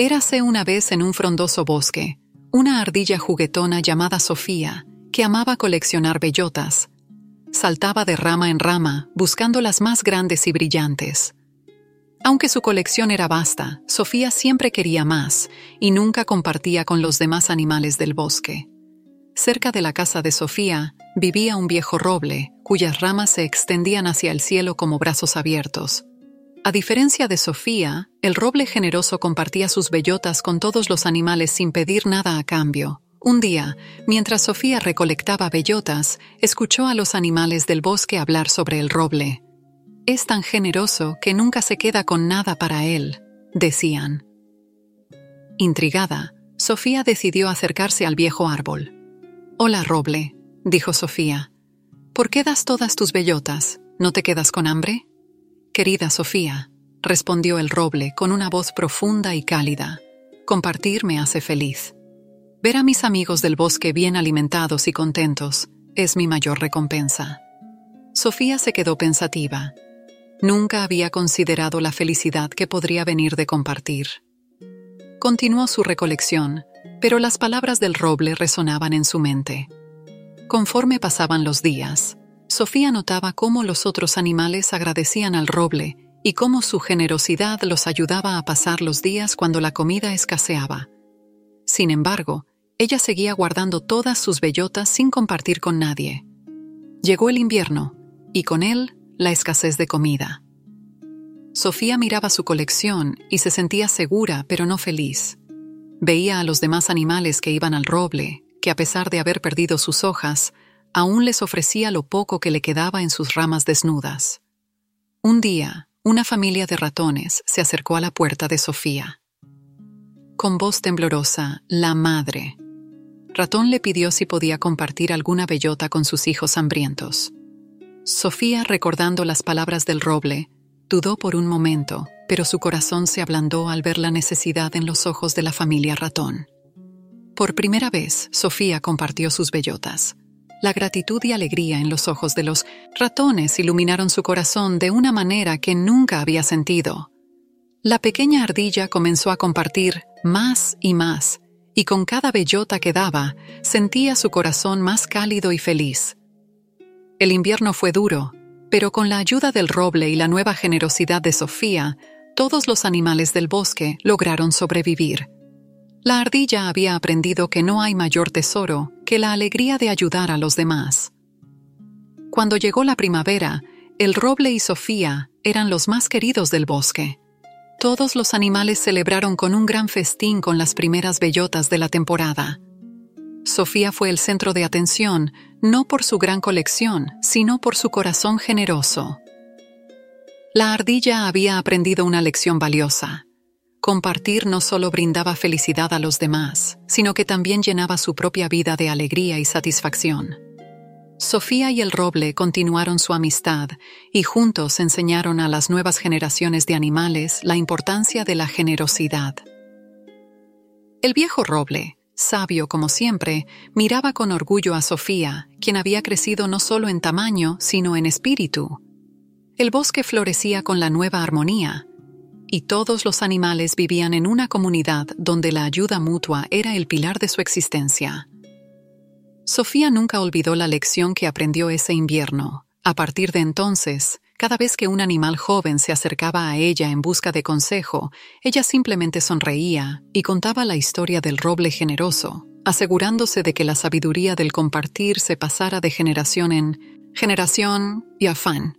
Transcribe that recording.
Érase una vez en un frondoso bosque, una ardilla juguetona llamada Sofía, que amaba coleccionar bellotas. Saltaba de rama en rama, buscando las más grandes y brillantes. Aunque su colección era vasta, Sofía siempre quería más y nunca compartía con los demás animales del bosque. Cerca de la casa de Sofía vivía un viejo roble, cuyas ramas se extendían hacia el cielo como brazos abiertos. A diferencia de Sofía, el roble generoso compartía sus bellotas con todos los animales sin pedir nada a cambio. Un día, mientras Sofía recolectaba bellotas, escuchó a los animales del bosque hablar sobre el roble. Es tan generoso que nunca se queda con nada para él, decían. Intrigada, Sofía decidió acercarse al viejo árbol. Hola, roble, dijo Sofía. ¿Por qué das todas tus bellotas? ¿No te quedas con hambre? Querida Sofía, respondió el roble con una voz profunda y cálida, compartir me hace feliz. Ver a mis amigos del bosque bien alimentados y contentos es mi mayor recompensa. Sofía se quedó pensativa. Nunca había considerado la felicidad que podría venir de compartir. Continuó su recolección, pero las palabras del roble resonaban en su mente. Conforme pasaban los días, Sofía notaba cómo los otros animales agradecían al roble y cómo su generosidad los ayudaba a pasar los días cuando la comida escaseaba. Sin embargo, ella seguía guardando todas sus bellotas sin compartir con nadie. Llegó el invierno, y con él la escasez de comida. Sofía miraba su colección y se sentía segura pero no feliz. Veía a los demás animales que iban al roble, que a pesar de haber perdido sus hojas, aún les ofrecía lo poco que le quedaba en sus ramas desnudas. Un día, una familia de ratones se acercó a la puerta de Sofía. Con voz temblorosa, la madre. Ratón le pidió si podía compartir alguna bellota con sus hijos hambrientos. Sofía, recordando las palabras del roble, dudó por un momento, pero su corazón se ablandó al ver la necesidad en los ojos de la familia ratón. Por primera vez, Sofía compartió sus bellotas. La gratitud y alegría en los ojos de los ratones iluminaron su corazón de una manera que nunca había sentido. La pequeña ardilla comenzó a compartir más y más, y con cada bellota que daba, sentía su corazón más cálido y feliz. El invierno fue duro, pero con la ayuda del roble y la nueva generosidad de Sofía, todos los animales del bosque lograron sobrevivir. La ardilla había aprendido que no hay mayor tesoro que la alegría de ayudar a los demás. Cuando llegó la primavera, el roble y Sofía eran los más queridos del bosque. Todos los animales celebraron con un gran festín con las primeras bellotas de la temporada. Sofía fue el centro de atención, no por su gran colección, sino por su corazón generoso. La ardilla había aprendido una lección valiosa. Compartir no solo brindaba felicidad a los demás, sino que también llenaba su propia vida de alegría y satisfacción. Sofía y el roble continuaron su amistad y juntos enseñaron a las nuevas generaciones de animales la importancia de la generosidad. El viejo roble, sabio como siempre, miraba con orgullo a Sofía, quien había crecido no solo en tamaño, sino en espíritu. El bosque florecía con la nueva armonía, y todos los animales vivían en una comunidad donde la ayuda mutua era el pilar de su existencia. Sofía nunca olvidó la lección que aprendió ese invierno. A partir de entonces, cada vez que un animal joven se acercaba a ella en busca de consejo, ella simplemente sonreía y contaba la historia del roble generoso, asegurándose de que la sabiduría del compartir se pasara de generación en generación y afán.